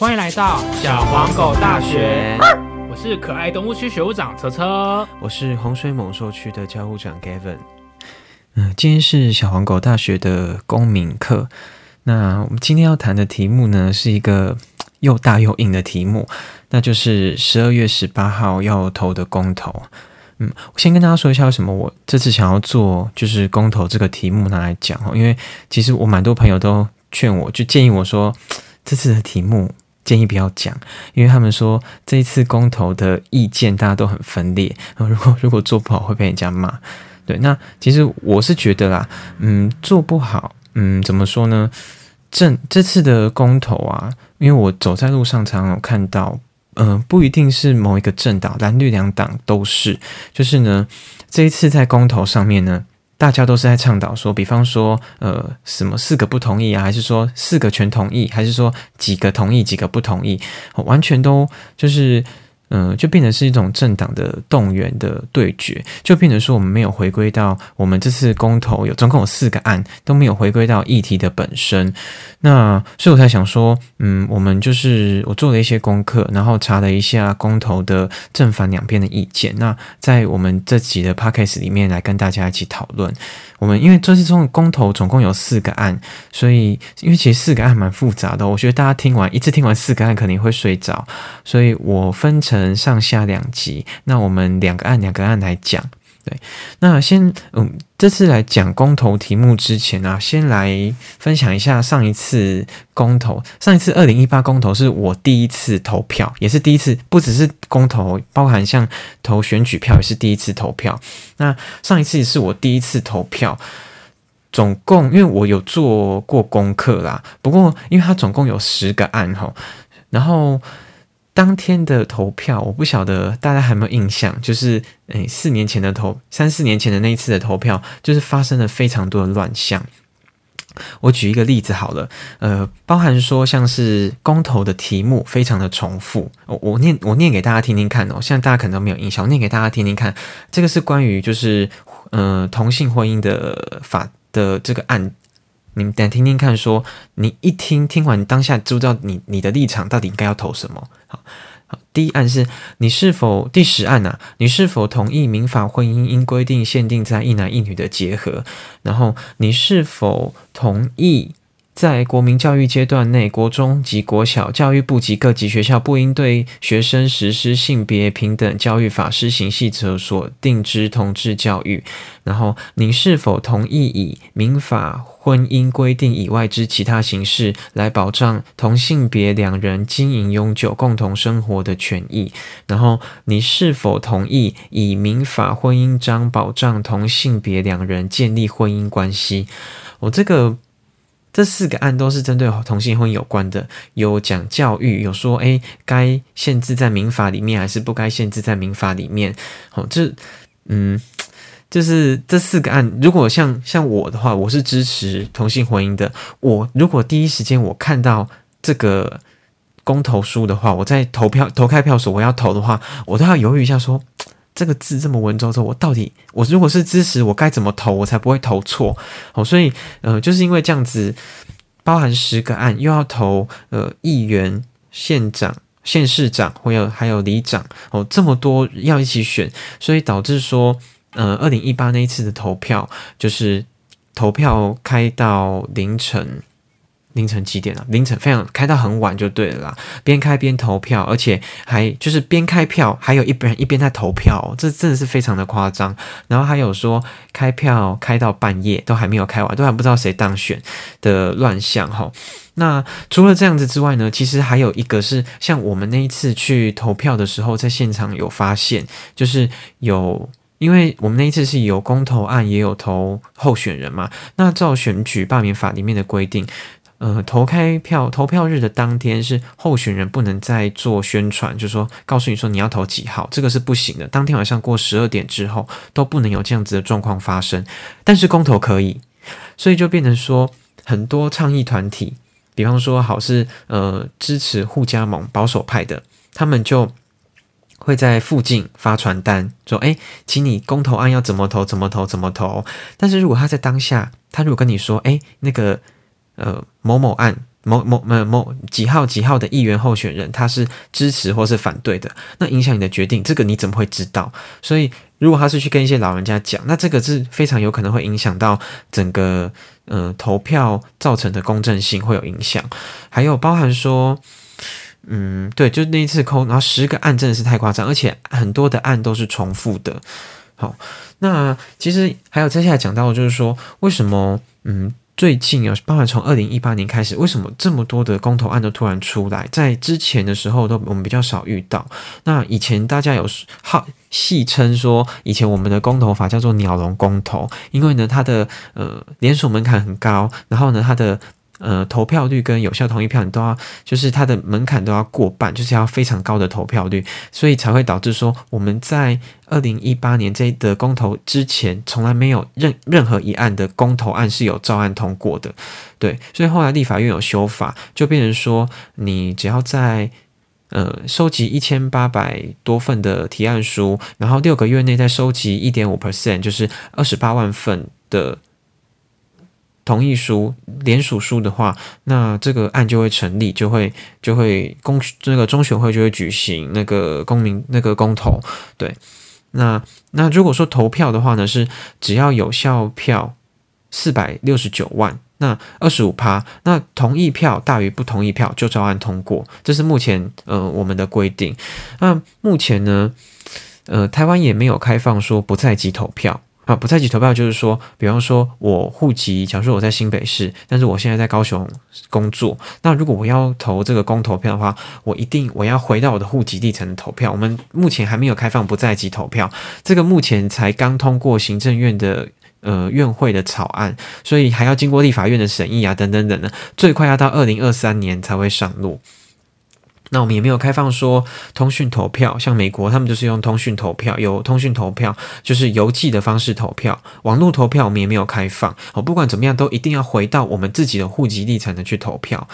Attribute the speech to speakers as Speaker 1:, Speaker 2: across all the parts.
Speaker 1: 欢迎来到小黄狗大学，我是可爱动物区学务长车车。
Speaker 2: 我是洪水猛兽区的教务长 Gavin。嗯，今天是小黄狗大学的公民课。那我们今天要谈的题目呢，是一个又大又硬的题目，那就是十二月十八号要投的公投。嗯，我先跟大家说一下为什么我这次想要做就是公投这个题目拿来讲哦，因为其实我蛮多朋友都劝我，就建议我说 这次的题目建议不要讲，因为他们说这一次公投的意见大家都很分裂，如果如果做不好会被人家骂。对，那其实我是觉得啦，嗯，做不好，嗯，怎么说呢？这这次的公投啊，因为我走在路上常常有看到。嗯，不一定是某一个政党，蓝绿两党都是。就是呢，这一次在公投上面呢，大家都是在倡导说，比方说，呃，什么四个不同意啊，还是说四个全同意，还是说几个同意，几个不同意，完全都就是。嗯，就变成是一种政党的动员的对决，就变成说我们没有回归到我们这次公投有总共有四个案都没有回归到议题的本身，那所以我才想说，嗯，我们就是我做了一些功课，然后查了一下公投的正反两边的意见，那在我们这集的 podcast 里面来跟大家一起讨论。我们因为这次中公投总共有四个案，所以因为其实四个案蛮复杂的，我觉得大家听完一次听完四个案肯定会睡着，所以我分成上下两集，那我们两个案两个案来讲。对，那先嗯，这次来讲公投题目之前啊，先来分享一下上一次公投。上一次二零一八公投是我第一次投票，也是第一次，不只是公投，包含像投选举票也是第一次投票。那上一次是我第一次投票，总共因为我有做过功课啦，不过因为它总共有十个案哈，然后。当天的投票，我不晓得大家有没有印象，就是诶，四年前的投，三四年前的那一次的投票，就是发生了非常多的乱象。我举一个例子好了，呃，包含说像是公投的题目非常的重复，我我念我念给大家听听看哦，现在大家可能都没有印象，我念给大家听听看，这个是关于就是呃同性婚姻的法的这个案。你们等听听看，说你一听听完，当下知不知道你你的立场到底应该要投什么？好，好，第一案是你是否第十案呐？你是否同意民法婚姻应规定限定在一男一女的结合？然后你是否同意？在国民教育阶段内，国中及国小教育部及各级学校不应对学生实施性别平等教育法施行细则所定之同志教育。然后，您是否同意以民法婚姻规定以外之其他形式来保障同性别两人经营永久共同生活的权益？然后，你是否同意以民法婚姻章保障同性别两人建立婚姻关系？我这个。这四个案都是针对同性婚姻有关的，有讲教育，有说诶该限制在民法里面，还是不该限制在民法里面。好，这嗯，就是这四个案，如果像像我的话，我是支持同性婚姻的。我如果第一时间我看到这个公投书的话，我在投票投开票所我要投的话，我都要犹豫一下说。这个字这么文绉绉，我到底我如果是支持，我该怎么投，我才不会投错？哦，所以呃，就是因为这样子，包含十个案，又要投呃议员、县长、县市长，或有还有里长，哦，这么多要一起选，所以导致说，呃，二零一八那一次的投票，就是投票开到凌晨。凌晨几点了？凌晨非常开到很晚就对了啦，边开边投票，而且还就是边开票，还有一边一边在投票，这真的是非常的夸张。然后还有说开票开到半夜都还没有开完，都还不知道谁当选的乱象哈。那除了这样子之外呢，其实还有一个是像我们那一次去投票的时候，在现场有发现，就是有因为我们那一次是有公投案，也有投候选人嘛。那照选举罢免法里面的规定。呃，投开票投票日的当天是候选人不能再做宣传，就是说告诉你说你要投几号，这个是不行的。当天晚上过十二点之后都不能有这样子的状况发生，但是公投可以，所以就变成说很多倡议团体，比方说好是呃支持互加盟保守派的，他们就会在附近发传单，说哎，请你公投案要怎么投怎么投怎么投。但是如果他在当下，他如果跟你说哎那个。呃，某某案某某某某几号几号的议员候选人，他是支持或是反对的，那影响你的决定，这个你怎么会知道？所以，如果他是去跟一些老人家讲，那这个是非常有可能会影响到整个呃投票造成的公正性会有影响，还有包含说，嗯，对，就那一次扣，然后十个案真的是太夸张，而且很多的案都是重复的。好，那其实还有接下来讲到，就是说为什么嗯。最近啊，包含从二零一八年开始，为什么这么多的公投案都突然出来？在之前的时候，都我们比较少遇到。那以前大家有好戏称说，以前我们的公投法叫做“鸟笼公投”，因为呢，它的呃连锁门槛很高，然后呢，它的。呃，投票率跟有效同意票，你都要，就是它的门槛都要过半，就是要非常高的投票率，所以才会导致说，我们在二零一八年这的公投之前，从来没有任任何一案的公投案是有照案通过的，对，所以后来立法院有修法，就变成说，你只要在呃收集一千八百多份的提案书，然后六个月内再收集一点五 percent，就是二十八万份的。同意书、联署书的话，那这个案就会成立，就会就会公这个中选会就会举行那个公民那个公投。对，那那如果说投票的话呢，是只要有效票四百六十九万，那二十五趴，那同意票大于不同意票就照案通过。这是目前呃我们的规定。那目前呢，呃台湾也没有开放说不在籍投票。啊，不在籍投票就是说，比方说我户籍，假如说我在新北市，但是我现在在高雄工作，那如果我要投这个公投票的话，我一定我要回到我的户籍地才能投票。我们目前还没有开放不在籍投票，这个目前才刚通过行政院的呃院会的草案，所以还要经过立法院的审议啊，等等等的，最快要到二零二三年才会上路。那我们也没有开放说通讯投票，像美国他们就是用通讯投票，有通讯投票就是邮寄的方式投票，网络投票我们也没有开放。哦，不管怎么样，都一定要回到我们自己的户籍地才能去投票。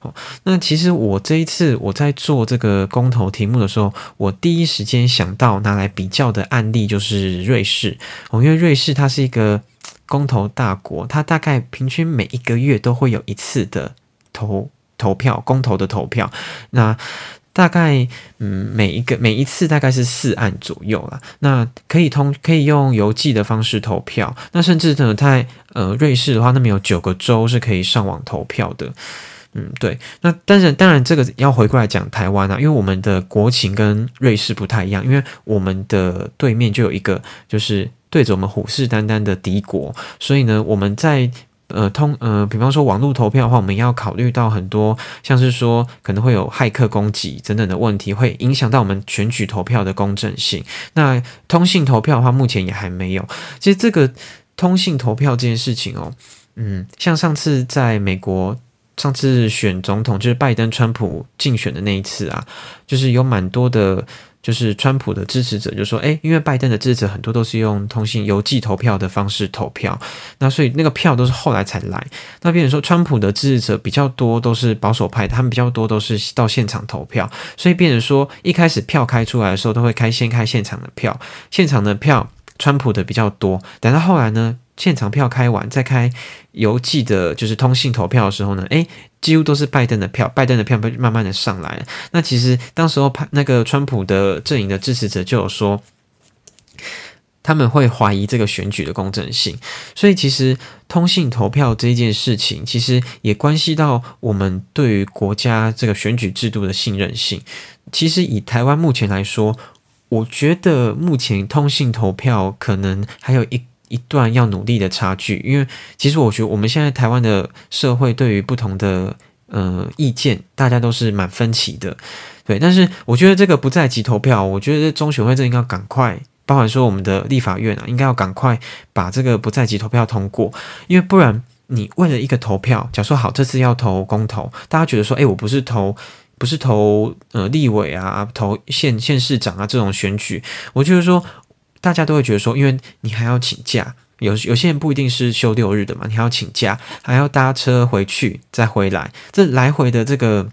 Speaker 2: 哦，那其实我这一次我在做这个公投题目的时候，我第一时间想到拿来比较的案例就是瑞士。哦，因为瑞士它是一个公投大国，它大概平均每一个月都会有一次的投。投票公投的投票，那大概嗯每一个每一次大概是四案左右了。那可以通可以用邮寄的方式投票。那甚至呢，在呃瑞士的话，那边有九个州是可以上网投票的。嗯，对。那但是当然这个要回过来讲台湾啊，因为我们的国情跟瑞士不太一样，因为我们的对面就有一个就是对着我们虎视眈眈的敌国，所以呢，我们在。呃，通呃，比方说网络投票的话，我们要考虑到很多，像是说可能会有骇客攻击等等的问题，会影响到我们选举投票的公正性。那通信投票的话，目前也还没有。其实这个通信投票这件事情哦，嗯，像上次在美国，上次选总统就是拜登、川普竞选的那一次啊，就是有蛮多的。就是川普的支持者就说：“诶，因为拜登的支持者很多都是用通信邮寄投票的方式投票，那所以那个票都是后来才来。那变成说，川普的支持者比较多都是保守派，他们比较多都是到现场投票，所以变成说，一开始票开出来的时候都会开先开现场的票，现场的票川普的比较多。等到后来呢，现场票开完再开邮寄的，就是通信投票的时候呢，诶。几乎都是拜登的票，拜登的票被慢慢的上来了。那其实当时候派那个川普的阵营的支持者就有说，他们会怀疑这个选举的公正性。所以其实通信投票这件事情，其实也关系到我们对于国家这个选举制度的信任性。其实以台湾目前来说，我觉得目前通信投票可能还有一。一段要努力的差距，因为其实我觉得我们现在台湾的社会对于不同的呃意见，大家都是蛮分歧的，对。但是我觉得这个不在即投票，我觉得中选会这应该赶快，包含说我们的立法院啊，应该要赶快把这个不在即投票通过，因为不然你为了一个投票，假说好这次要投公投，大家觉得说，诶，我不是投不是投呃立委啊，投县县市长啊这种选举，我就是说。大家都会觉得说，因为你还要请假，有有些人不一定是休六日的嘛，你还要请假，还要搭车回去再回来，这来回的这个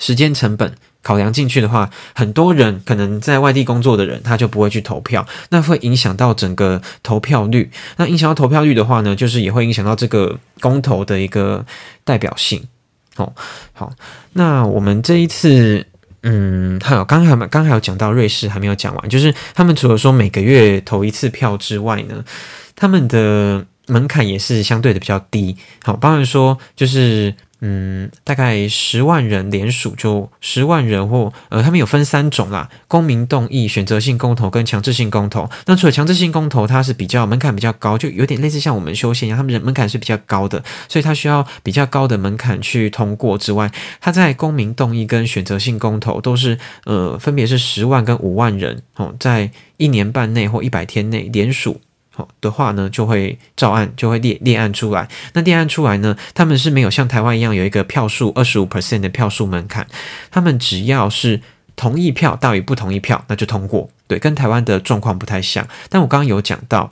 Speaker 2: 时间成本考量进去的话，很多人可能在外地工作的人，他就不会去投票，那会影响到整个投票率。那影响到投票率的话呢，就是也会影响到这个公投的一个代表性。哦，好，那我们这一次，嗯，还有刚才刚还有讲到瑞士还没有讲完，就是他们除了说每个月投一次票之外呢，他们的门槛也是相对的比较低。好，包含说就是。嗯，大概十万人联署就十万人或呃，他们有分三种啦：公民动议、选择性公投跟强制性公投。那除了强制性公投，它是比较门槛比较高，就有点类似像我们修宪一样，他们人门槛是比较高的，所以它需要比较高的门槛去通过之外，它在公民动议跟选择性公投都是呃，分别是十万跟五万人哦，在一年半内或一百天内联署。的话呢，就会照案就会列列案出来。那列案出来呢，他们是没有像台湾一样有一个票数二十五 percent 的票数门槛，他们只要是同意票大于不同意票，那就通过。对，跟台湾的状况不太像。但我刚刚有讲到。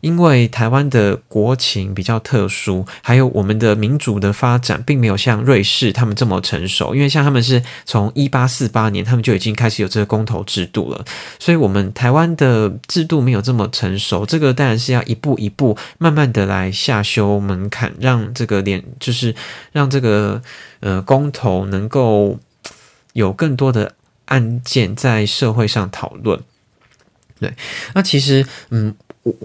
Speaker 2: 因为台湾的国情比较特殊，还有我们的民主的发展，并没有像瑞士他们这么成熟。因为像他们是从一八四八年，他们就已经开始有这个公投制度了，所以我们台湾的制度没有这么成熟。这个当然是要一步一步慢慢的来下修门槛，让这个连就是让这个呃公投能够有更多的案件在社会上讨论。对，那其实嗯。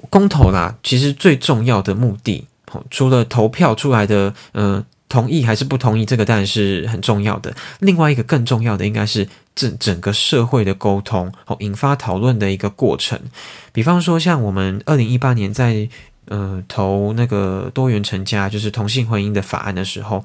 Speaker 2: 公投啦，其实最重要的目的，除了投票出来的，呃，同意还是不同意，这个当然是很重要的。另外一个更重要的，应该是整整个社会的沟通，哦，引发讨论的一个过程。比方说，像我们二零一八年在呃投那个多元成家，就是同性婚姻的法案的时候，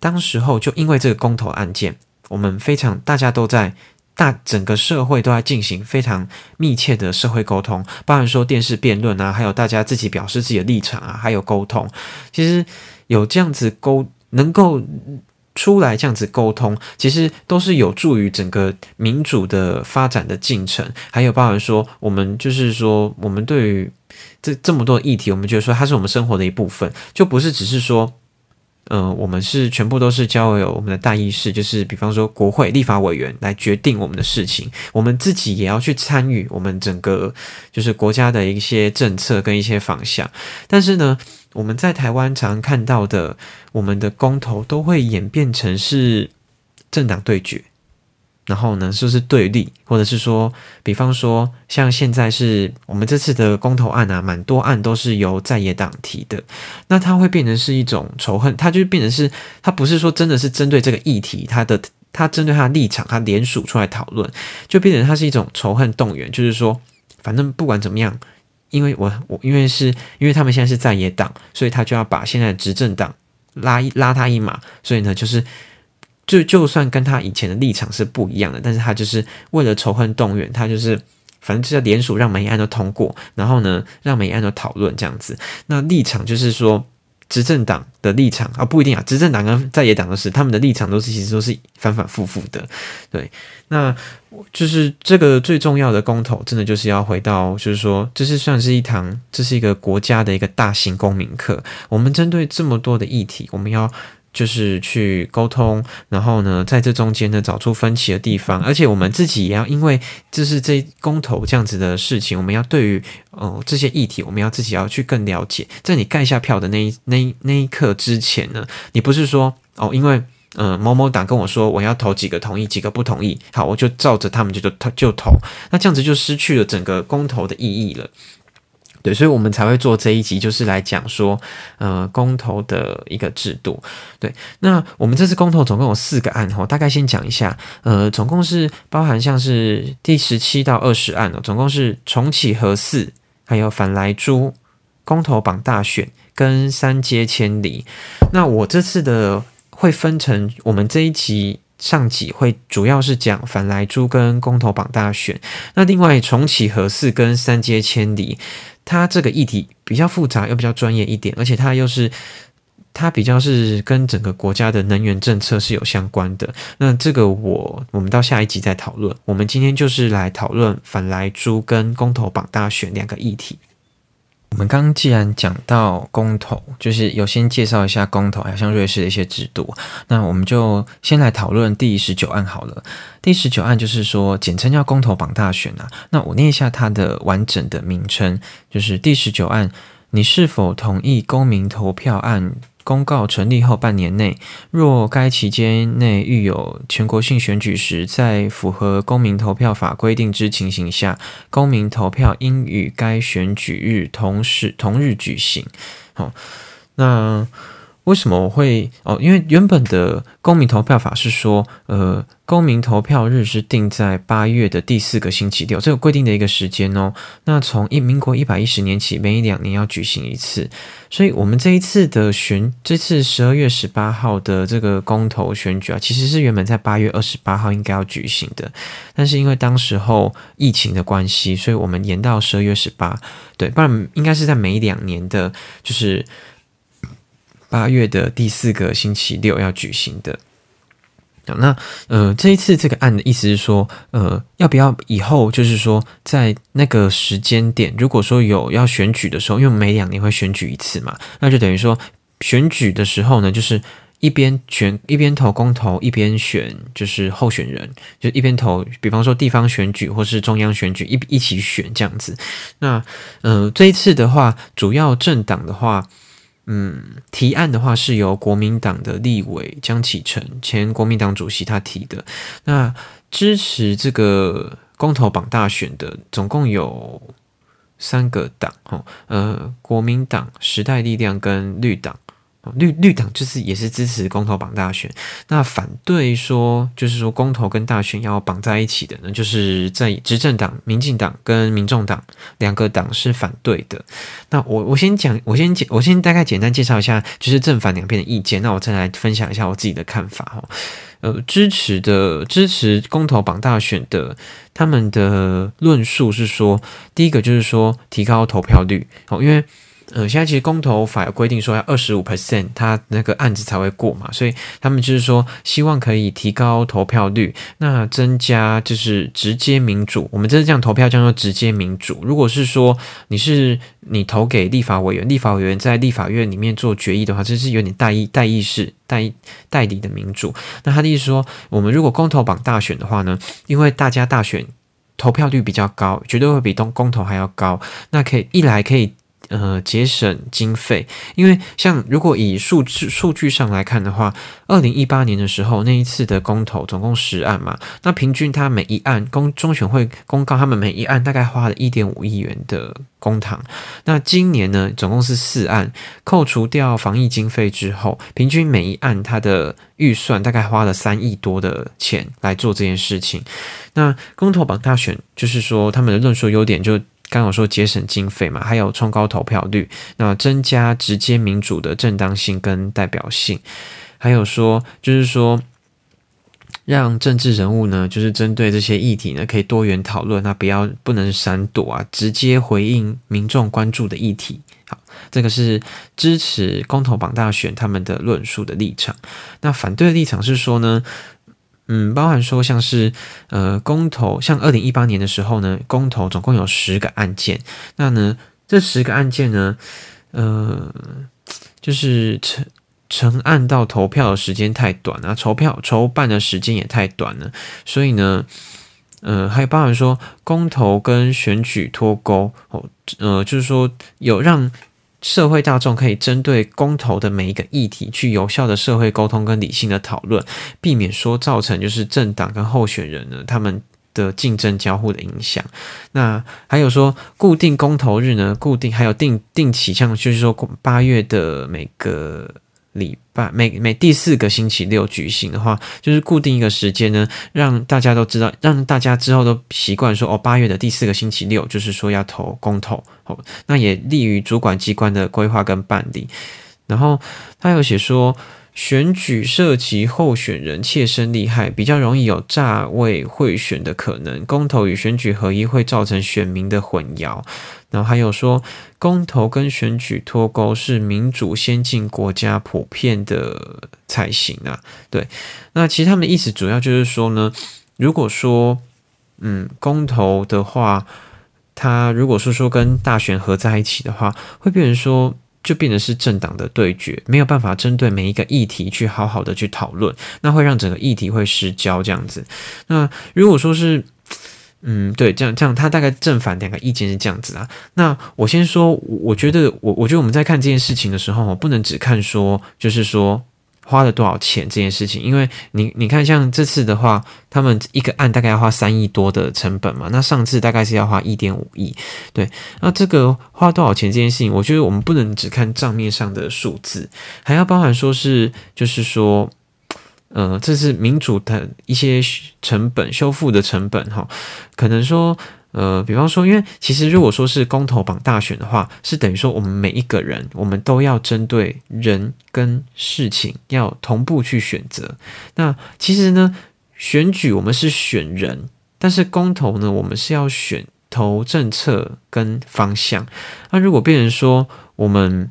Speaker 2: 当时候就因为这个公投案件，我们非常大家都在。大整个社会都在进行非常密切的社会沟通，包含说电视辩论啊，还有大家自己表示自己的立场啊，还有沟通。其实有这样子沟能够出来这样子沟通，其实都是有助于整个民主的发展的进程。还有包含说，我们就是说，我们对于这这么多议题，我们觉得说它是我们生活的一部分，就不是只是说。嗯，我们是全部都是交由我们的大议事，就是比方说国会立法委员来决定我们的事情，我们自己也要去参与我们整个就是国家的一些政策跟一些方向。但是呢，我们在台湾常看到的，我们的公投都会演变成是政党对决。然后呢，就是对立，或者是说，比方说，像现在是我们这次的公投案啊，蛮多案都是由在野党提的，那它会变成是一种仇恨，它就变成是，它不是说真的是针对这个议题，它的它针对它的立场，它联署出来讨论，就变成它是一种仇恨动员，就是说，反正不管怎么样，因为我我因为是因为他们现在是在野党，所以他就要把现在的执政党拉一拉他一马，所以呢，就是。就就算跟他以前的立场是不一样的，但是他就是为了仇恨动员，他就是反正就是联署让每一案都通过，然后呢让每一案都讨论这样子。那立场就是说，执政党的立场啊不一定啊，执政党跟在野党的是他们的立场都是其实都是反反复复的。对，那就是这个最重要的公投，真的就是要回到，就是说这是算是一堂，这是一个国家的一个大型公民课。我们针对这么多的议题，我们要。就是去沟通，然后呢，在这中间呢找出分歧的地方，而且我们自己也要，因为这是这公投这样子的事情，我们要对于哦这些议题，我们要自己要去更了解。在你盖下票的那一那那一刻之前呢，你不是说哦，因为嗯某某党跟我说我要投几个同意，几个不同意，好，我就照着他们就就就投，那这样子就失去了整个公投的意义了。对，所以我们才会做这一集，就是来讲说，呃，公投的一个制度。对，那我们这次公投总共有四个案，哈，大概先讲一下，呃，总共是包含像是第十七到二十案哦，总共是重启核四，还有反莱猪公投榜大选跟三阶千里。那我这次的会分成，我们这一集上集会主要是讲反莱猪跟公投榜大选，那另外重启核四跟三阶千里。它这个议题比较复杂，又比较专业一点，而且它又是它比较是跟整个国家的能源政策是有相关的。那这个我我们到下一集再讨论。我们今天就是来讨论反来猪跟公投榜大选两个议题。我们刚刚既然讲到公投，就是有先介绍一下公投，还有像瑞士的一些制度。那我们就先来讨论第十九案好了。第十九案就是说，简称叫公投榜大选啊。那我念一下它的完整的名称，就是第十九案：你是否同意公民投票案公告成立后半年内，若该期间内遇有全国性选举时，在符合公民投票法规定之情形下，公民投票应与该选举日同时同日举行。好，那。为什么我会哦？因为原本的公民投票法是说，呃，公民投票日是定在八月的第四个星期六，这个规定的一个时间哦。那从一民国一百一十年起，每两年要举行一次。所以，我们这一次的选，这次十二月十八号的这个公投选举啊，其实是原本在八月二十八号应该要举行的，但是因为当时候疫情的关系，所以我们延到十二月十八。对，不然应该是在每两年的，就是。八月的第四个星期六要举行的，那呃，这一次这个案的意思是说，呃，要不要以后就是说，在那个时间点，如果说有要选举的时候，因为每两年会选举一次嘛，那就等于说选举的时候呢，就是一边选一边投公投，一边选就是候选人，就一边投，比方说地方选举或是中央选举一一起选这样子。那呃，这一次的话，主要政党的话。嗯，提案的话是由国民党的立委江启臣，前国民党主席他提的。那支持这个公投榜大选的，总共有三个党，哈，呃，国民党、时代力量跟绿党。绿绿党就是也是支持公投绑大选，那反对说就是说公投跟大选要绑在一起的呢，就是在执政党民进党跟民众党两个党是反对的。那我我先讲，我先简我先大概简单介绍一下，就是正反两边的意见。那我再来分享一下我自己的看法哈。呃，支持的支持公投绑大选的，他们的论述是说，第一个就是说提高投票率哦，因为。呃，现在其实公投法有规定说要二十五 percent，他那个案子才会过嘛，所以他们就是说希望可以提高投票率，那增加就是直接民主。我们这是这样投票叫做直接民主。如果是说你是你投给立法委员，立法委员在立法院里面做决议的话，这是有点代议代议式代代理的民主。那他的意思说，我们如果公投榜大选的话呢，因为大家大选投票率比较高，绝对会比东公投还要高，那可以一来可以。呃，节省经费，因为像如果以数字数据上来看的话，二零一八年的时候那一次的公投总共十案嘛，那平均他每一案公中选会公告他们每一案大概花了一点五亿元的公帑，那今年呢总共是四案，扣除掉防疫经费之后，平均每一案它的预算大概花了三亿多的钱来做这件事情。那公投榜大选就是说他们的论述优点就。刚刚说节省经费嘛，还有冲高投票率，那增加直接民主的正当性跟代表性，还有说就是说让政治人物呢，就是针对这些议题呢，可以多元讨论，那不要不能闪躲啊，直接回应民众关注的议题。好，这个是支持公投榜大选他们的论述的立场。那反对的立场是说呢？嗯，包含说像是呃公投，像二零一八年的时候呢，公投总共有十个案件，那呢这十个案件呢，呃就是成成案到投票的时间太短啊，筹票筹办的时间也太短了，所以呢，呃还有包含说公投跟选举脱钩哦，呃就是说有让。社会大众可以针对公投的每一个议题去有效的社会沟通跟理性的讨论，避免说造成就是政党跟候选人呢他们的竞争交互的影响。那还有说固定公投日呢，固定还有定定期，像就是说八月的每个。礼拜每每第四个星期六举行的话，就是固定一个时间呢，让大家都知道，让大家之后都习惯说哦，八月的第四个星期六就是说要投公投，哦，那也利于主管机关的规划跟办理。然后他有写说。选举涉及候选人切身利害，比较容易有诈位贿选的可能。公投与选举合一会造成选民的混淆。然后还有说，公投跟选举脱钩是民主先进国家普遍的才行啊。对，那其实他们的意思主要就是说呢，如果说嗯公投的话，它如果说说跟大选合在一起的话，会变成说。就变成是政党的对决，没有办法针对每一个议题去好好的去讨论，那会让整个议题会失焦这样子。那如果说是嗯，对，这样这样，他大概正反两个意见是这样子啊。那我先说，我觉得我我觉得我们在看这件事情的时候，不能只看说，就是说。花了多少钱这件事情？因为你你看，像这次的话，他们一个案大概要花三亿多的成本嘛，那上次大概是要花一点五亿，对。那这个花多少钱这件事情，我觉得我们不能只看账面上的数字，还要包含说是，就是说，呃，这是民主的一些成本修复的成本哈，可能说。呃，比方说，因为其实如果说是公投榜大选的话，是等于说我们每一个人，我们都要针对人跟事情要同步去选择。那其实呢，选举我们是选人，但是公投呢，我们是要选投政策跟方向。那如果变成说我们，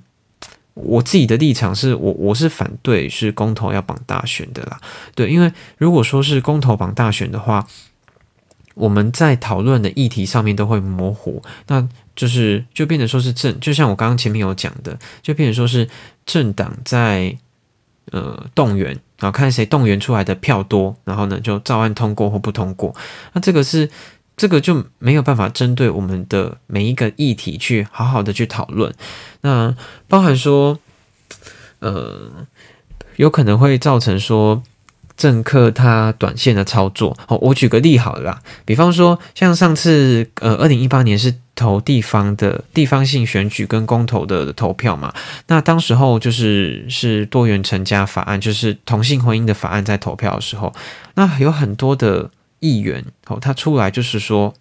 Speaker 2: 我自己的立场是我我是反对是公投要绑大选的啦。对，因为如果说是公投绑大选的话。我们在讨论的议题上面都会模糊，那就是就变成说是政，就像我刚刚前面有讲的，就变成说是政党在呃动员，然后看谁动员出来的票多，然后呢就照案通过或不通过。那这个是这个就没有办法针对我们的每一个议题去好好的去讨论。那包含说，呃，有可能会造成说。政客他短线的操作，好，我举个例好了啦，比方说像上次呃，二零一八年是投地方的地方性选举跟公投的投票嘛，那当时候就是是多元成家法案，就是同性婚姻的法案在投票的时候，那有很多的议员哦，他出来就是说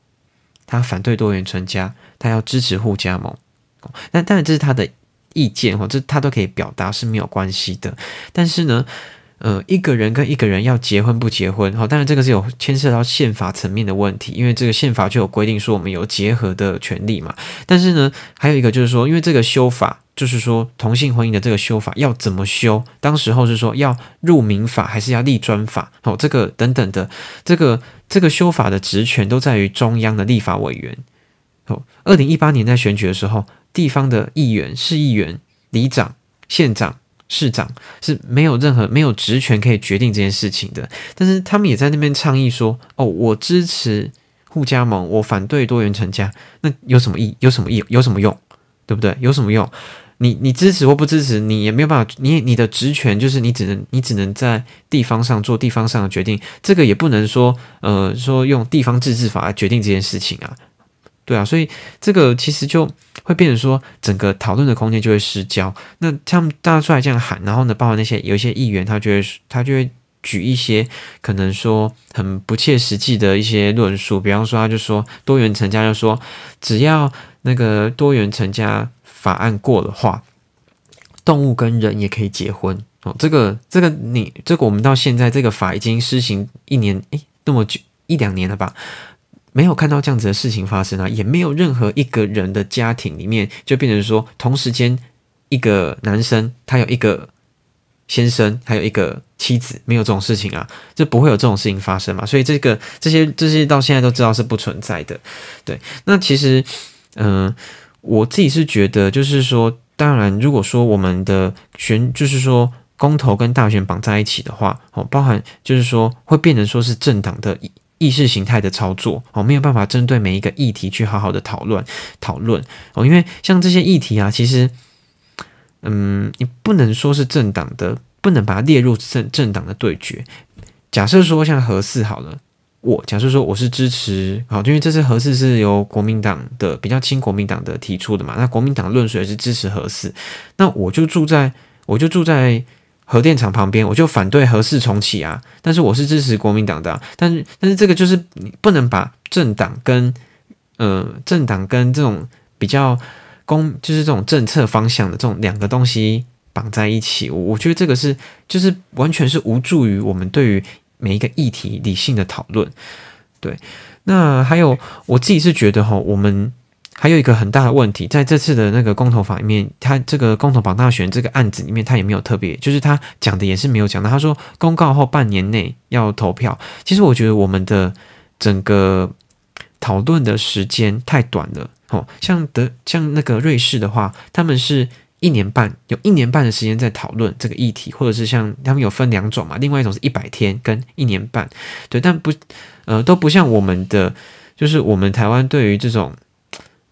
Speaker 2: 他反对多元成家，他要支持互加盟，那当然这是他的意见哦，这他都可以表达是没有关系的，但是呢。呃，一个人跟一个人要结婚不结婚，好，当然这个是有牵涉到宪法层面的问题，因为这个宪法就有规定说我们有结合的权利嘛。但是呢，还有一个就是说，因为这个修法，就是说同性婚姻的这个修法要怎么修，当时候是说要入民法还是要立专法，好，这个等等的，这个这个修法的职权都在于中央的立法委员。哦，二零一八年在选举的时候，地方的议员、市议员、里长、县长。市长是没有任何没有职权可以决定这件事情的，但是他们也在那边倡议说：“哦，我支持互加盟，我反对多元成家。”那有什么意？有什么意？有什么用？对不对？有什么用？你你支持或不支持，你也没有办法。你你的职权就是你只能你只能在地方上做地方上的决定，这个也不能说呃说用地方自治法来决定这件事情啊。对啊，所以这个其实就会变成说，整个讨论的空间就会失焦。那他们大家出来这样喊，然后呢，包括那些有一些议员，他就会他就会举一些可能说很不切实际的一些论述，比方说，他就说多元成家，就说只要那个多元成家法案过的话，动物跟人也可以结婚哦。这个这个你这个我们到现在这个法已经施行一年诶，那么久一两年了吧。没有看到这样子的事情发生啊，也没有任何一个人的家庭里面就变成说，同时间一个男生他有一个先生，还有一个妻子，没有这种事情啊，就不会有这种事情发生嘛。所以这个这些这些到现在都知道是不存在的。对，那其实，嗯，我自己是觉得，就是说，当然，如果说我们的选，就是说公投跟大选绑在一起的话，哦，包含就是说会变成说是政党的。意识形态的操作哦，没有办法针对每一个议题去好好的讨论讨论哦，因为像这些议题啊，其实，嗯，你不能说是政党的，不能把它列入政政党的对决。假设说像核四好了，我假设说我是支持好，因为这次核四是由国民党的比较亲国民党的提出的嘛，那国民党论述也是支持核四，那我就住在我就住在。核电厂旁边，我就反对核四重启啊！但是我是支持国民党的，但是但是这个就是你不能把政党跟呃政党跟这种比较公就是这种政策方向的这种两个东西绑在一起，我我觉得这个是就是完全是无助于我们对于每一个议题理性的讨论。对，那还有我自己是觉得哈，我们。还有一个很大的问题，在这次的那个公投法里面，他这个公投榜大选这个案子里面，他也没有特别，就是他讲的也是没有讲的。他说公告后半年内要投票。其实我觉得我们的整个讨论的时间太短了。哦，像德像那个瑞士的话，他们是一年半，有一年半的时间在讨论这个议题，或者是像他们有分两种嘛，另外一种是一百天跟一年半，对，但不呃都不像我们的。就是我们台湾对于这种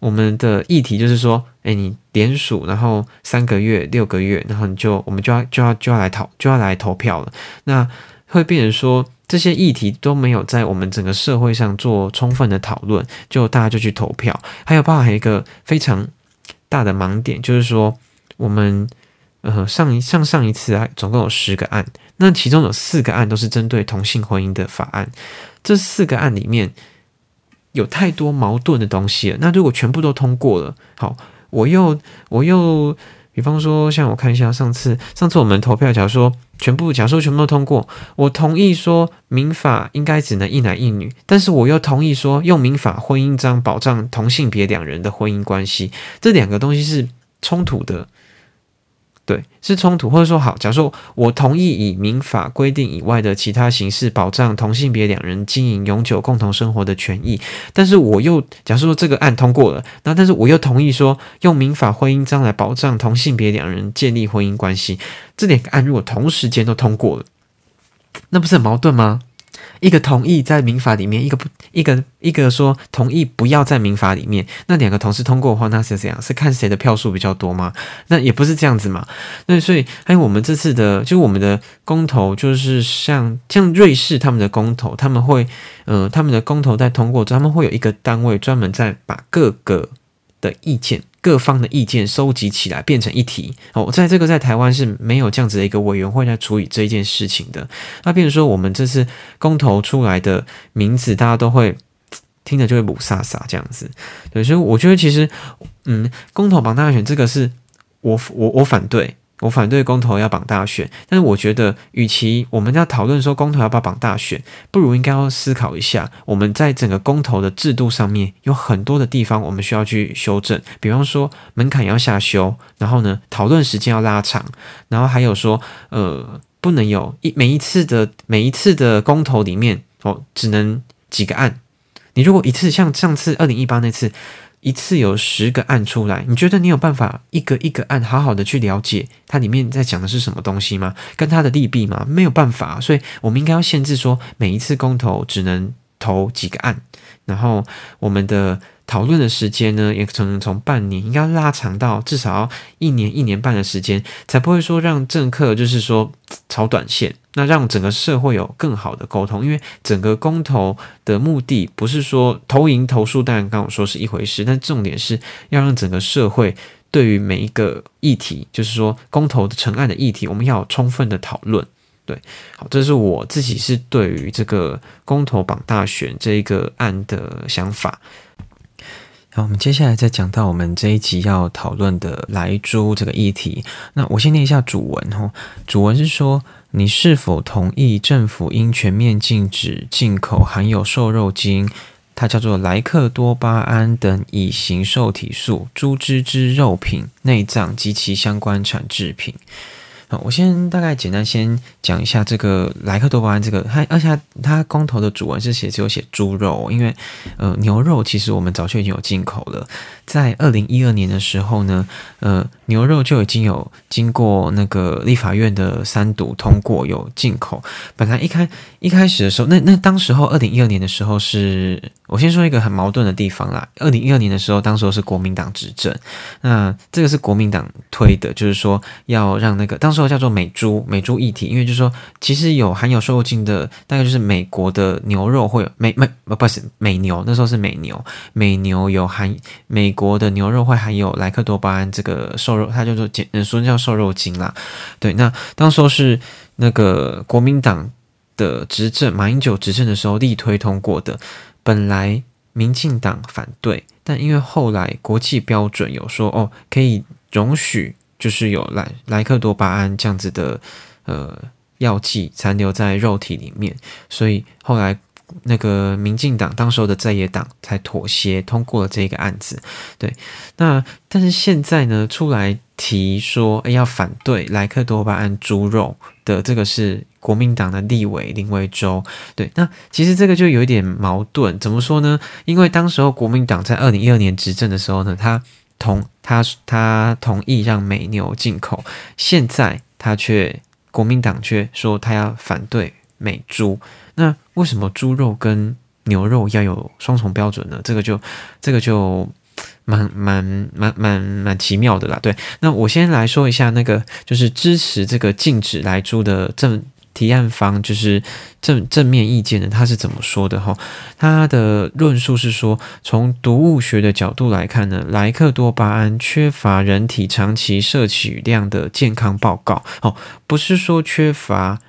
Speaker 2: 我们的议题，就是说，哎，你联署，然后三个月、六个月，然后你就我们就要就要就要来投就要来投票了，那会变成说这些议题都没有在我们整个社会上做充分的讨论，就大家就去投票。还有包含一个非常大的盲点，就是说我们呃上一上上一次啊，总共有十个案，那其中有四个案都是针对同性婚姻的法案，这四个案里面。有太多矛盾的东西了。那如果全部都通过了，好，我又我又，比方说，像我看一下上次上次我们投票，假如说全部假如说全部都通过，我同意说民法应该只能一男一女，但是我又同意说用民法婚姻章保障同性别两人的婚姻关系，这两个东西是冲突的。对，是冲突，或者说好，假如说我同意以民法规定以外的其他形式保障同性别两人经营永久共同生活的权益，但是我又假设说这个案通过了，那但是我又同意说用民法婚姻章来保障同性别两人建立婚姻关系，这两个案如果同时间都通过了，那不是很矛盾吗？一个同意在民法里面，一个不，一个一个说同意不要在民法里面，那两个同时通过的话，那是怎样？是看谁的票数比较多吗？那也不是这样子嘛。那所以还有我们这次的，就我们的公投，就是像像瑞士他们的公投，他们会，呃，他们的公投在通过之后，他们会有一个单位专门在把各个的意见。各方的意见收集起来变成一体哦，在这个在台湾是没有这样子的一个委员会在处理这件事情的。那比如说我们这次公投出来的名字，大家都会 听着就会不飒飒这样子。对，所以我觉得其实，嗯，公投榜大选这个是我我我反对。我反对公投要绑大选，但是我觉得，与其我们要讨论说公投要不要绑大选，不如应该要思考一下，我们在整个公投的制度上面有很多的地方我们需要去修正，比方说门槛要下修，然后呢，讨论时间要拉长，然后还有说，呃，不能有一每一次的每一次的公投里面哦，只能几个案，你如果一次像上次二零一八那次。一次有十个案出来，你觉得你有办法一个一个案好好的去了解它里面在讲的是什么东西吗？跟它的利弊吗？没有办法，所以我们应该要限制说，每一次公投只能投几个案，然后我们的。讨论的时间呢，也可能从半年应该拉长到至少要一年、一年半的时间，才不会说让政客就是说炒短线，那让整个社会有更好的沟通。因为整个公投的目的不是说投赢投输，当然刚我说是一回事，但重点是要让整个社会对于每一个议题，就是说公投的成案的议题，我们要充分的讨论。对，好，这是我自己是对于这个公投榜大选这一个案的想法。好，我们接下来再讲到我们这一集要讨论的来猪这个议题。那我先念一下主文哈，主文是说，你是否同意政府应全面禁止进口含有瘦肉精，它叫做莱克多巴胺等乙型受体素猪脂之肉品、内脏及其相关产制品。我先大概简单先讲一下这个莱克多巴胺这个，它而且它公投的主文是写只有写猪肉，因为呃牛肉其实我们早就已经有进口了，在二零一二年的时候呢，呃牛肉就已经有经过那个立法院的三读通过有进口。本来一开一开始的时候，那那当时候二零一二年的时候是，我先说一个很矛盾的地方啦。二零一二年的时候，当时候是国民党执政，那这个是国民党推的，就是说要让那个当时。都叫做美猪美猪一体，因为就是说，其实有含有瘦肉精的，大概就是美国的牛肉会有美美不不是美牛，那时候是美牛，美牛有含美国的牛肉会含有莱克多巴胺这个瘦肉，它叫做简说叫瘦肉精啦。对，那当时候是那个国民党的执政，马英九执政的时候力推通过的，本来民进党反对，但因为后来国际标准有说哦，可以容许。就是有莱莱克多巴胺这样子的呃药剂残留在肉体里面，所以后来那个民进党当时候的在野党才妥协通过了这个案子。对，那但是现在呢，出来提说要反对莱克多巴胺猪肉的这个是国民党的立委林维洲。对，那其实这个就有一点矛盾，怎么说呢？因为当时候国民党在二零一二年执政的时候呢，他。同他他同意让美牛进口，现在他却国民党却说他要反对美猪。那为什么猪肉跟牛肉要有双重标准呢？这个就这个就蛮蛮蛮蛮蛮奇妙的啦。对，那我先来说一下那个就是支持这个禁止来猪的政。提案方就是正正面意见的，他是怎么说的哈？他的论述是说，从毒物学的角度来看呢，莱克多巴胺缺乏人体长期摄取量的健康报告哦，不是说缺乏，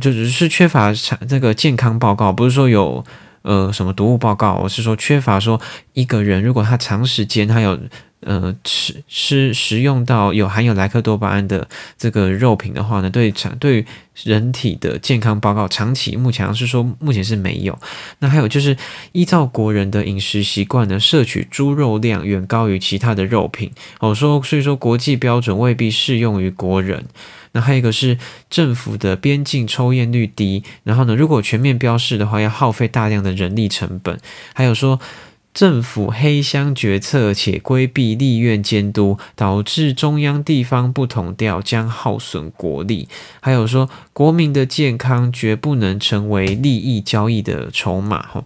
Speaker 2: 就只是缺乏这个健康报告，不是说有呃什么毒物报告，我是说缺乏说一个人如果他长时间他有。呃，吃吃食用到有含有莱克多巴胺的这个肉品的话呢，对长对人体的健康报告，长期目前是说目前是没有。那还有就是依照国人的饮食习惯呢，摄取猪肉量远高于其他的肉品。我说，所以说国际标准未必适用于国人。那还有一个是政府的边境抽验率低，然后呢，如果全面标示的话，要耗费大量的人力成本。还有说。政府黑箱决策且规避立院监督，导致中央地方不同调，将耗损国力。还有说，国民的健康绝不能成为利益交易的筹码。哈，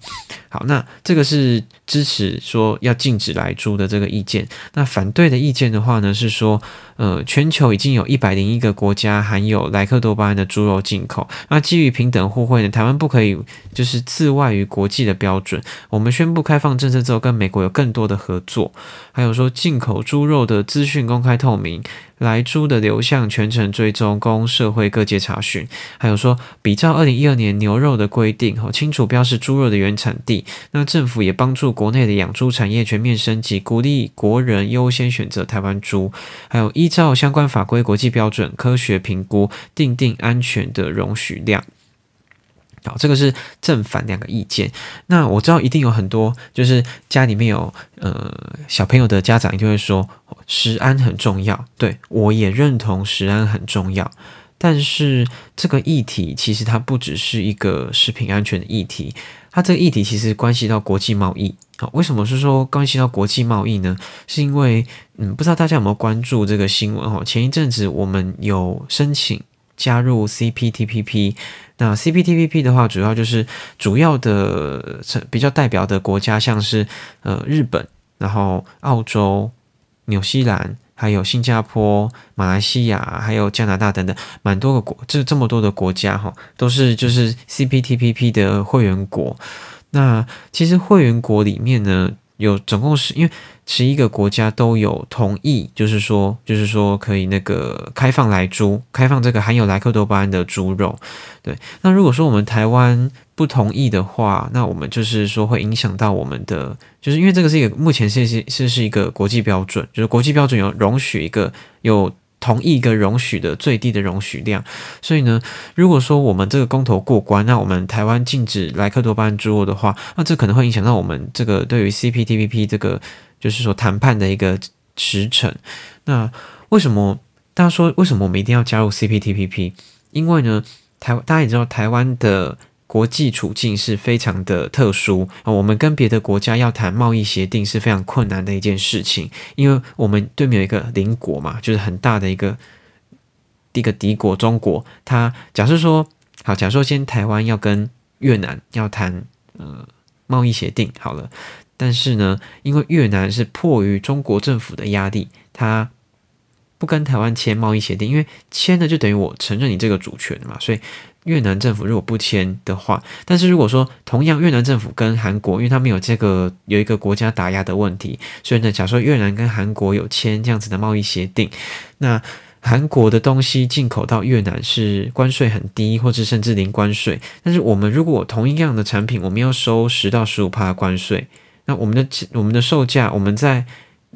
Speaker 2: 好，那这个是支持说要禁止来猪的这个意见。那反对的意见的话呢，是说。呃，全球已经有一百零一个国家含有莱克多巴胺的猪肉进口。那基于平等互惠呢，台湾不可以就是自外于国际的标准。我们宣布开放政策之后，跟美国有更多的合作。还有说进口猪肉的资讯公开透明。来猪的流向全程追踪，供社会各界查询。还有说，比照二零一二年牛肉的规定，哦，清楚标示猪肉的原产地。那政府也帮助国内的养猪产业全面升级，鼓励国人优先选择台湾猪。还有依照相关法规、国际标准，科学评估，定定安全的容许量。好，这个是正反两个意见。那我知道一定有很多，就是家里面有呃小朋友的家长，一定会说食安很重要。对我也认同食安很重要，但是这个议题其实它不只是一个食品安全的议题，它这个议题其实关系到国际贸易。好，为什么是说关系到国际贸易呢？是因为嗯，不知道大家有没有关注这个新闻哦？前一阵子我们有申请。加入 CPTPP，那 CPTPP 的话，主要就是主要的比较代表的国家，像是呃日本，然后澳洲、纽西兰，还有新加坡、马来西亚，还有加拿大等等，蛮多个国，这这么多的国家哈，都是就是 CPTPP 的会员国。那其实会员国里面呢，有总共是因为。十一个国家都有同意，就是说，就是说可以那个开放来猪，开放这个含有莱克多巴胺的猪肉。对，那如果说我们台湾不同意的话，那我们就是说会影响到我们的，就是因为这个是一个目前是是是是一个国际标准，就是国际标准有容许一个有同一个容许的最低的容许量，所以呢，如果说我们这个公投过关，那我们台湾禁止莱克多巴胺猪肉的话，那这可能会影响到我们这个对于 CPTPP 这个。就是说谈判的一个时程，那为什么大家说为什么我们一定要加入 CPTPP？因为呢，台大家也知道台湾的国际处境是非常的特殊啊，我们跟别的国家要谈贸易协定是非常困难的一件事情，因为我们对面有一个邻国嘛，就是很大的一个一个敌国中国。它假设说好，假设先台湾要跟越南要谈呃贸易协定，好了。但是呢，因为越南是迫于中国政府的压力，他不跟台湾签贸易协定，因为签了就等于我承认你这个主权嘛。所以越南政府如果不签的话，但是如果说同样越南政府跟韩国，因为他们有这个有一个国家打压的问题，所以呢，假说越南跟韩国有签这样子的贸易协定，那韩国的东西进口到越南是关税很低，或者甚至零关税。但是我们如果同一样的产品，我们要收十到十五帕关税。那我们的我们的售价，我们在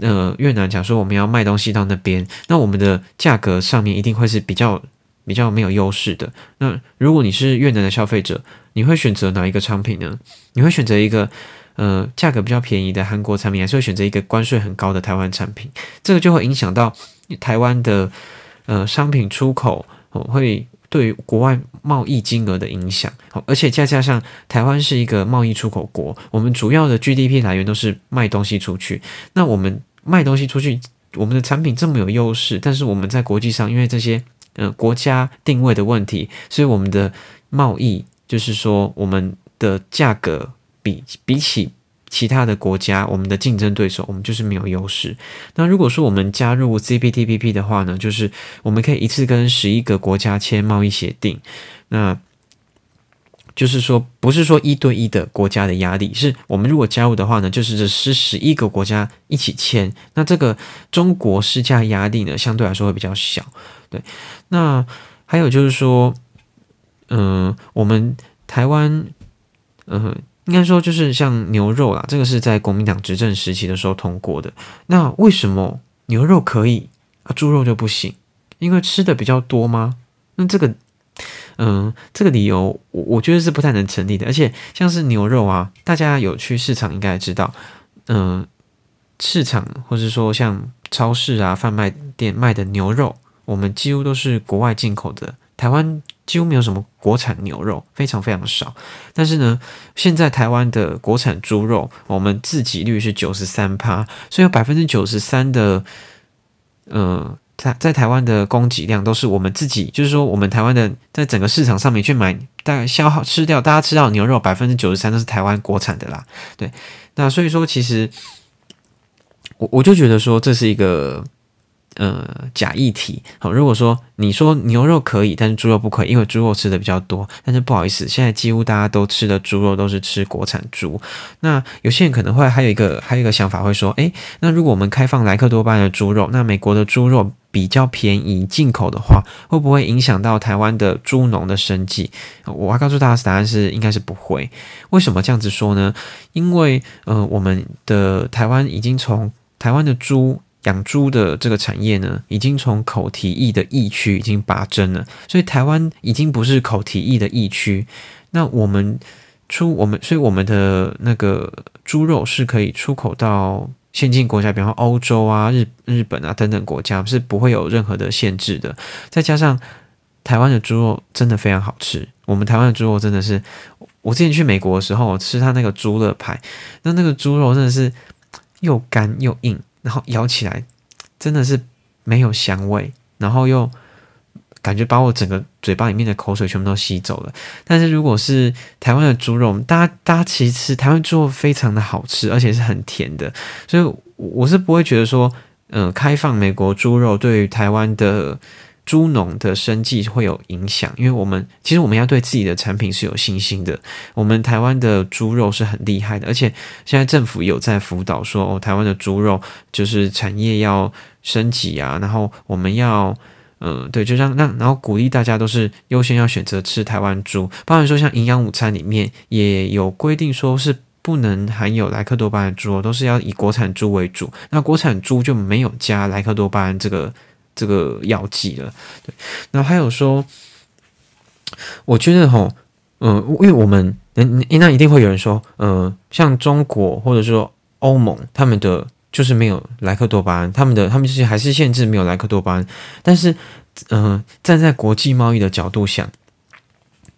Speaker 2: 呃越南讲说我们要卖东西到那边，那我们的价格上面一定会是比较比较没有优势的。那如果你是越南的消费者，你会选择哪一个产品呢？你会选择一个呃价格比较便宜的韩国产品，还是会选择一个关税很高的台湾产品？这个就会影响到台湾的呃商品出口会。对于国外贸易金额的影响，好，而且再加上台湾是一个贸易出口国，我们主要的 GDP 来源都是卖东西出去。那我们卖东西出去，我们的产品这么有优势，但是我们在国际上因为这些呃国家定位的问题，所以我们的贸易就是说我们的价格比比起其他的国家，我们的竞争对手，我们就是没有优势。那如果说我们加入 CPTPP 的话呢，就是我们可以一次跟十一个国家签贸易协定。那就是说，不是说一对一的国家的压力，是我们如果加入的话呢，就是这十十一个国家一起签。那这个中国施加压力呢，相对来说会比较小。对，那还有就是说，嗯，我们台湾，嗯。应该说就是像牛肉啦，这个是在国民党执政时期的时候通过的。那为什么牛肉可以啊，猪肉就不行？因为吃的比较多吗？那这个，嗯，这个理由我我觉得是不太能成立的。而且像是牛肉啊，大家有去市场应该知道，嗯，市场或者说像超市啊、贩卖店卖的牛肉，我们几乎都是国外进口的，台湾。几乎没有什么国产牛肉，非常非常少。但是呢，现在台湾的国产猪肉，我们自给率是九十三趴，所以有百分之九十三的，呃，在在台湾的供给量都是我们自己，就是说我们台湾的在整个市场上面去买，大概消耗吃掉，大家吃到牛肉百分之九十三都是台湾国产的啦。对，那所以说其实我我就觉得说这是一个。呃，假议题好。如果说你说牛肉可以，但是猪肉不可以，因为猪肉吃的比较多。但是不好意思，现在几乎大家都吃的猪肉都是吃国产猪。那有些人可能会还有一个还有一个想法，会说：诶，那如果我们开放莱克多巴胺的猪肉，那美国的猪肉比较便宜，进口的话，会不会影响到台湾的猪农的生计？我要告诉大家，答案是应该是不会。为什么这样子说呢？因为呃，我们的台湾已经从台湾的猪。养猪的这个产业呢，已经从口蹄疫的疫区已经拔针了，所以台湾已经不是口蹄疫的疫区。那我们出我们，所以我们的那个猪肉是可以出口到先进国家，比方欧洲啊、日日本啊等等国家，是不会有任何的限制的。再加上台湾的猪肉真的非常好吃，我们台湾的猪肉真的是，我之前去美国的时候我吃它那个猪肋排，那那个猪肉真的是又干又硬。然后咬起来真的是没有香味，然后又感觉把我整个嘴巴里面的口水全部都吸走了。但是如果是台湾的猪肉，大家大家其实吃台湾猪肉非常的好吃，而且是很甜的，所以我是不会觉得说，嗯，开放美国猪肉对于台湾的。猪农的生计会有影响，因为我们其实我们要对自己的产品是有信心的。我们台湾的猪肉是很厉害的，而且现在政府有在辅导说，哦，台湾的猪肉就是产业要升级啊，然后我们要，嗯，对，就让让，然后鼓励大家都是优先要选择吃台湾猪。包含说像营养午餐里面也有规定，说是不能含有莱克多巴胺的猪，都是要以国产猪为主。那国产猪就没有加莱克多巴胺这个。这个药剂了，对，然后还有说，我觉得哈，嗯，因为我们，那，那一定会有人说，嗯，像中国或者说欧盟，他们的就是没有莱克多巴胺，他们的他们就是还是限制没有莱克多巴胺，但是，嗯，站在国际贸易的角度想，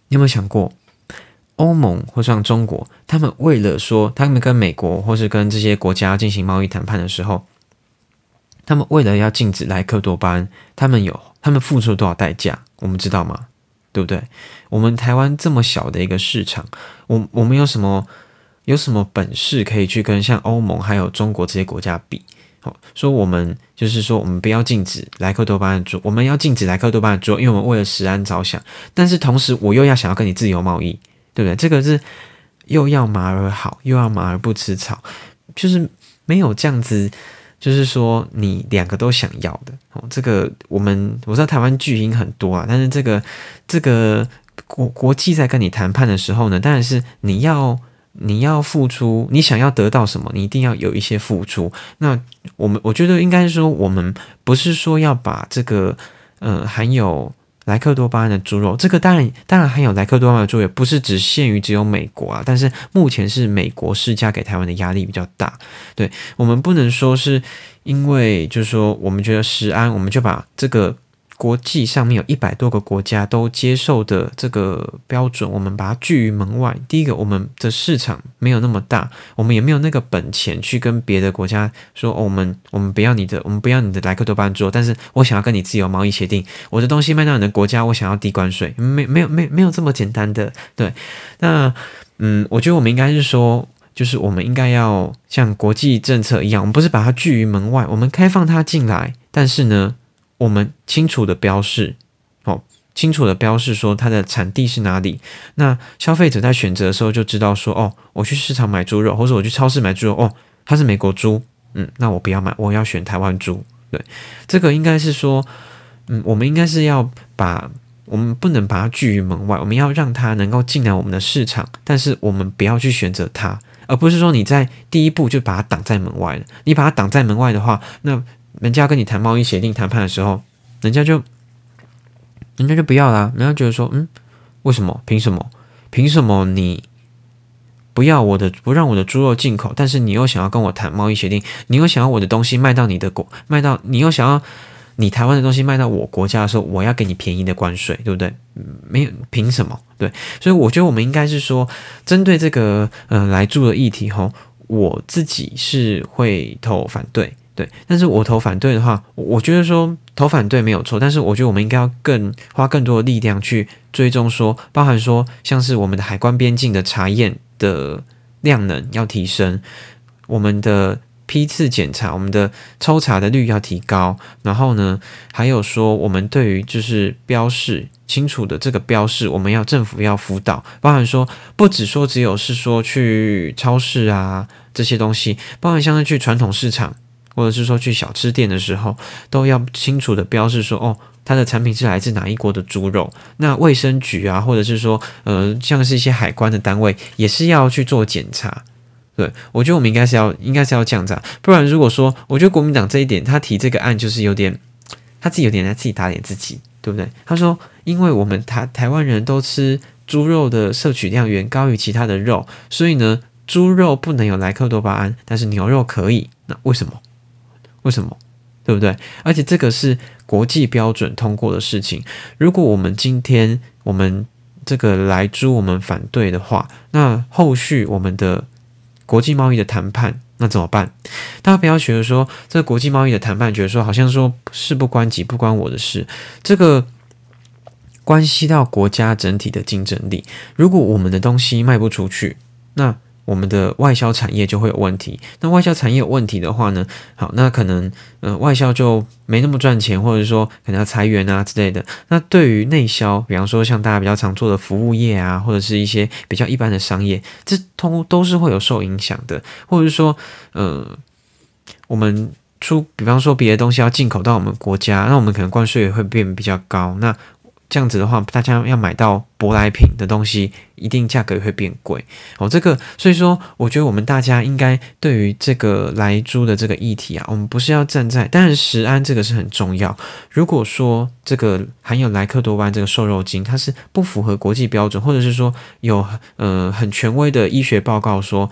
Speaker 2: 你有没有想过，欧盟或像中国，他们为了说，他们跟美国或是跟这些国家进行贸易谈判的时候。他们为了要禁止莱克多巴胺，他们有他们付出了多少代价？我们知道吗？对不对？我们台湾这么小的一个市场，我我们有什么有什么本事可以去跟像欧盟还有中国这些国家比？好，说我们就是说我们不要禁止莱克多巴胺做，我们要禁止莱克多巴胺做，因为我们为了食安着想。但是同时我又要想要跟你自由贸易，对不对？这个是又要马儿好，又要马儿不吃草，就是没有这样子。就是说，你两个都想要的哦。这个我们我知道台湾巨婴很多啊，但是这个这个国国际在跟你谈判的时候呢，当然是你要你要付出，你想要得到什么，你一定要有一些付出。那我们我觉得应该是说，我们不是说要把这个呃含有。莱克多巴胺的猪肉，这个当然当然含有莱克多巴胺的猪肉，不是只限于只有美国啊。但是目前是美国施加给台湾的压力比较大。对我们不能说是因为就是说我们觉得食安，我们就把这个。国际上面有一百多个国家都接受的这个标准，我们把它拒于门外。第一个，我们的市场没有那么大，我们也没有那个本钱去跟别的国家说，我们我们不要你的，我们不要你的莱克多巴胺做，但是我想要跟你自由贸易协定，我的东西卖到你的国家，我想要低关税，没没有没没有这么简单的。对，那嗯，我觉得我们应该是说，就是我们应该要像国际政策一样，我们不是把它拒于门外，我们开放它进来，但是呢，我们清楚的标示，哦，清楚的标示说它的产地是哪里，那消费者在选择的时候就知道说，哦，我去市场买猪肉，或者我去超市买猪肉，哦，它是美国猪，嗯，那我不要买，我要选台湾猪，对，这个应该是说，嗯，我们应该是要把。我们不能把它拒于门外，我们要让它能够进来我们的市场，但是我们不要去选择它，而不是说你在第一步就把它挡在门外了。你把它挡在门外的话，那人家跟你谈贸易协定谈判的时候，人家就人家就不要啦，人家觉得说，嗯，为什么？凭什么？凭什么你不要我的，不让我的猪肉进口，但是你又想要跟我谈贸易协定，你又想要我的东西卖到你的国，卖到你又想要。你台湾的东西卖到我国家的时候，我要给你便宜的关税，对不对？没有凭什么？对，所以我觉得我们应该是说，针对这个呃来住的议题哈，我自己是会投反对，对。但是我投反对的话，我觉得说投反对没有错，但是我觉得我们应该要更花更多的力量去追踪，说包含说像是我们的海关边境的查验的量能要提升，我们的。批次检查，我们的抽查的率要提高。然后呢，还有说，我们对于就是标示清楚的这个标示，我们要政府要辅导，包含说，不只说只有是说去超市啊这些东西，包含像是去传统市场，或者是说去小吃店的时候，都要清楚的标示说，哦，它的产品是来自哪一国的猪肉。那卫生局啊，或者是说，呃，像是一些海关的单位，也是要去做检查。对，我觉得我们应该是要，应该是要这样子啊，不然如果说，我觉得国民党这一点，他提这个案就是有点，他自己有点在自己打脸自己，对不对？他说，因为我们台台湾人都吃猪肉的摄取量远高于其他的肉，所以呢，猪肉不能有莱克多巴胺，但是牛肉可以，那为什么？为什么？对不对？而且这个是国际标准通过的事情，如果我们今天我们这个来猪我们反对的话，那后续我们的。国际贸易的谈判，那怎么办？大家不要觉得说这个国际贸易的谈判，觉得说好像说事不关己，不关我的事。这个关系到国家整体的竞争力。如果我们的东西卖不出去，那。我们的外销产业就会有问题。那外销产业有问题的话呢？好，那可能呃外销就没那么赚钱，或者说可能要裁员啊之类的。那对于内销，比方说像大家比较常做的服务业啊，或者是一些比较一般的商业，这通都是会有受影响的。或者是说，呃，我们出，比方说别的东西要进口到我们国家，那我们可能关税也会变比较高。那这样子的话，大家要买到舶来品的东西，一定价格也会变贵哦。这个，所以说，我觉得我们大家应该对于这个来猪的这个议题啊，我们不是要站在，当然食安这个是很重要。如果说这个含有莱克多巴胺这个瘦肉精，它是不符合国际标准，或者是说有呃很权威的医学报告说，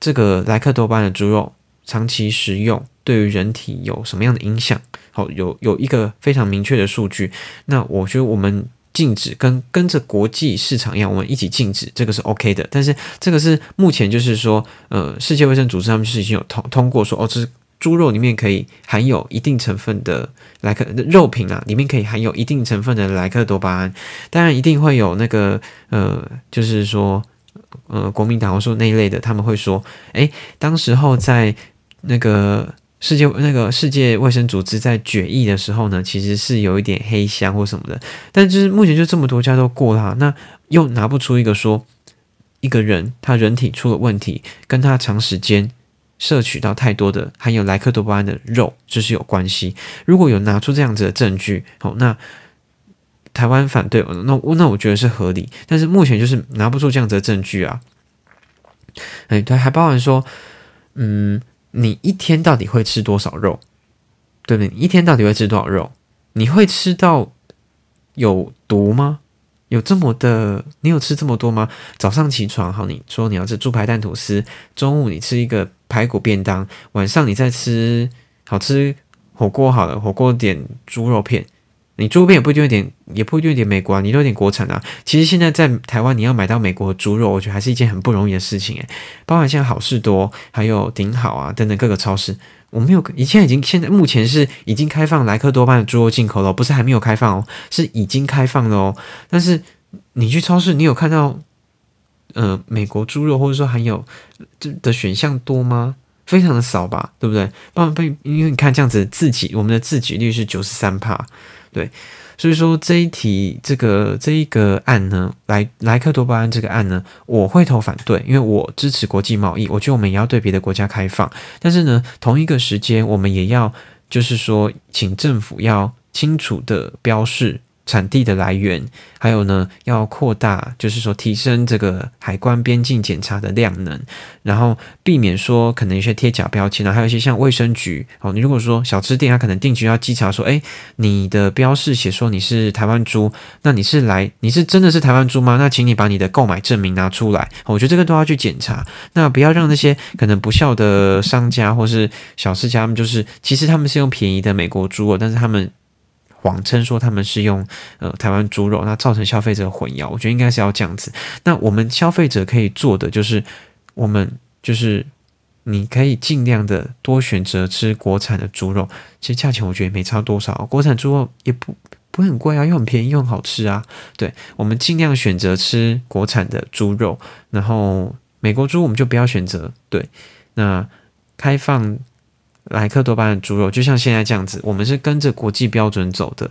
Speaker 2: 这个莱克多巴胺的猪肉长期食用对于人体有什么样的影响？好，有有一个非常明确的数据，那我觉得我们禁止跟跟着国际市场一样，我们一起禁止，这个是 OK 的。但是这个是目前就是说，呃，世界卫生组织他们是已经有通通过说，哦，这是猪肉里面可以含有一定成分的莱克肉品啊，里面可以含有一定成分的莱克多巴胺。当然一定会有那个呃，就是说，呃，国民党或说那一类的，他们会说，诶，当时候在那个。世界那个世界卫生组织在决议的时候呢，其实是有一点黑箱或什么的，但就是目前就这么多家都过了，那又拿不出一个说一个人他人体出了问题，跟他长时间摄取到太多的含有莱克多巴胺的肉就是有关系。如果有拿出这样子的证据，好，那台湾反对，那那我觉得是合理，但是目前就是拿不出这样子的证据啊。哎，对，还包含说，嗯。你一天到底会吃多少肉？对不对？你一天到底会吃多少肉？你会吃到有毒吗？有这么的？你有吃这么多吗？早上起床，好，你说你要吃猪排蛋吐司，中午你吃一个排骨便当，晚上你再吃好吃火锅，好了，火锅点猪肉片。你猪肉片也不一定有点，也不一定有点美国啊，你都有点国产啊。其实现在在台湾，你要买到美国的猪肉，我觉得还是一件很不容易的事情诶。包含像好事多、还有顶好啊等等各个超市，我没有，以前已经现在目前是已经开放莱克多巴的猪肉进口了，不是还没有开放哦，是已经开放了哦。但是你去超市，你有看到呃美国猪肉，或者说含有这的选项多吗？非常的少吧，对不对？不不，因为你看这样子自己我们的自给率是九十三帕，对。所以说这一题这个这一个案呢，莱莱克多巴胺这个案呢，我会投反对，因为我支持国际贸易，我觉得我们也要对别的国家开放，但是呢，同一个时间我们也要就是说，请政府要清楚的标示。产地的来源，还有呢，要扩大，就是说提升这个海关边境检查的量能，然后避免说可能一些贴假标签啊，还有一些像卫生局哦，你如果说小吃店，他可能定期要稽查说，哎，你的标示写说你是台湾猪，那你是来，你是真的是台湾猪吗？那请你把你的购买证明拿出来，我觉得这个都要去检查，那不要让那些可能不孝的商家或是小吃家，们就是其实他们是用便宜的美国猪哦，但是他们。谎称说他们是用呃台湾猪肉，那造成消费者混淆，我觉得应该是要这样子。那我们消费者可以做的就是，我们就是你可以尽量的多选择吃国产的猪肉，其实价钱我觉得没差多少，国产猪肉也不不会很贵啊，又很便宜又很好吃啊。对，我们尽量选择吃国产的猪肉，然后美国猪我们就不要选择。对，那开放。莱克多巴胺猪肉就像现在这样子，我们是跟着国际标准走的，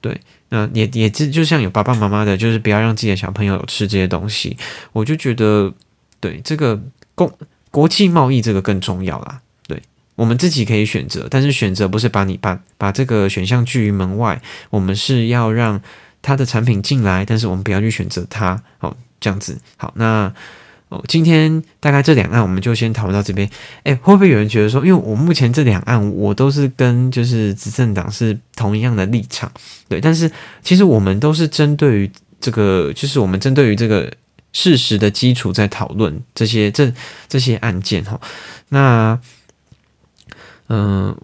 Speaker 2: 对，那也也是就像有爸爸妈妈的，就是不要让自己的小朋友吃这些东西。我就觉得，对这个公国际贸易这个更重要啦。对我们自己可以选择，但是选择不是把你把把这个选项拒于门外，我们是要让他的产品进来，但是我们不要去选择它。好，这样子好，那。哦今天大概这两案我们就先讨论到这边。哎，会不会有人觉得说，因为我目前这两案我都是跟就是执政党是同一样的立场，对，但是其实我们都是针对于这个，就是我们针对于这个事实的基础在讨论这些这这些案件哈。那，嗯，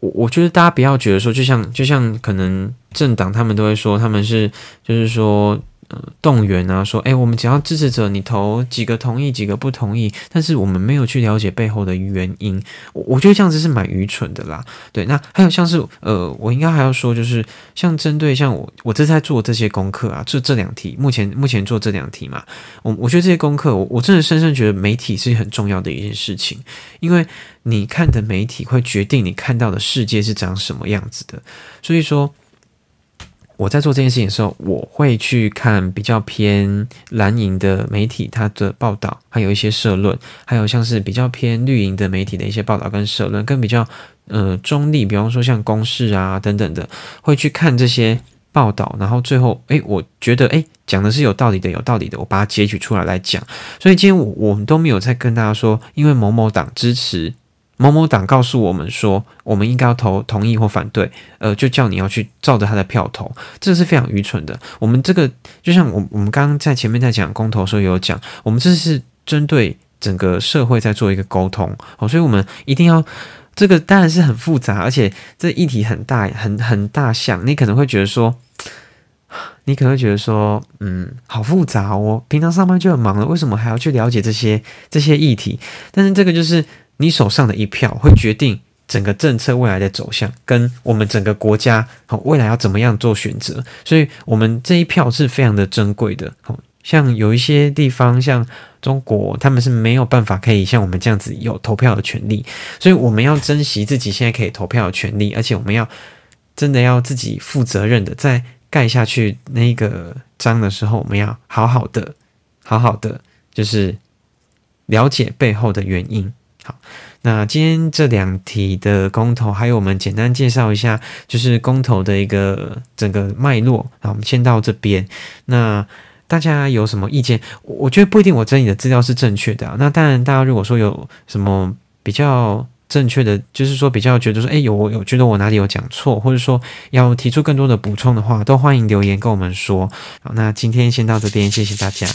Speaker 2: 我我觉得大家不要觉得说，就像就像可能政党他们都会说他们是就是说。呃，动员啊，说，哎，我们只要支持者，你投几个同意，几个不同意，但是我们没有去了解背后的原因，我我觉得这样子是蛮愚蠢的啦。对，那还有像是，呃，我应该还要说，就是像针对像我，我正在做这些功课啊，这这两题，目前目前做这两题嘛，我我觉得这些功课，我我真的深深觉得媒体是很重要的一件事情，因为你看的媒体会决定你看到的世界是长什么样子的，所以说。我在做这件事情的时候，我会去看比较偏蓝营的媒体它的报道，还有一些社论，还有像是比较偏绿营的媒体的一些报道跟社论，跟比较呃中立，比方说像公视啊等等的，会去看这些报道，然后最后诶，我觉得诶，讲的是有道理的，有道理的，我把它截取出来来讲。所以今天我我们都没有在跟大家说，因为某某党支持。某某党告诉我们说，我们应该要投同意或反对，呃，就叫你要去照着他的票投，这是非常愚蠢的。我们这个就像我我们刚刚在前面在讲公投的时候有讲，我们这是针对整个社会在做一个沟通，哦，所以我们一定要这个当然是很复杂，而且这议题很大很很大项，你可能会觉得说，你可能会觉得说，嗯，好复杂哦，平常上班就很忙了，为什么还要去了解这些这些议题？但是这个就是。你手上的一票会决定整个政策未来的走向，跟我们整个国家好未来要怎么样做选择，所以我们这一票是非常的珍贵的。好，像有一些地方，像中国，他们是没有办法可以像我们这样子有投票的权利，所以我们要珍惜自己现在可以投票的权利，而且我们要真的要自己负责任的，在盖下去那个章的时候，我们要好好的、好好的，就是了解背后的原因。好，那今天这两题的公投，还有我们简单介绍一下，就是公投的一个整个脉络。好，我们先到这边。那大家有什么意见？我觉得不一定，我整理的资料是正确的。那当然，大家如果说有什么比较正确的，就是说比较觉得说，哎，有我有觉得我哪里有讲错，或者说要提出更多的补充的话，都欢迎留言跟我们说。好，那今天先到这边，谢谢大家。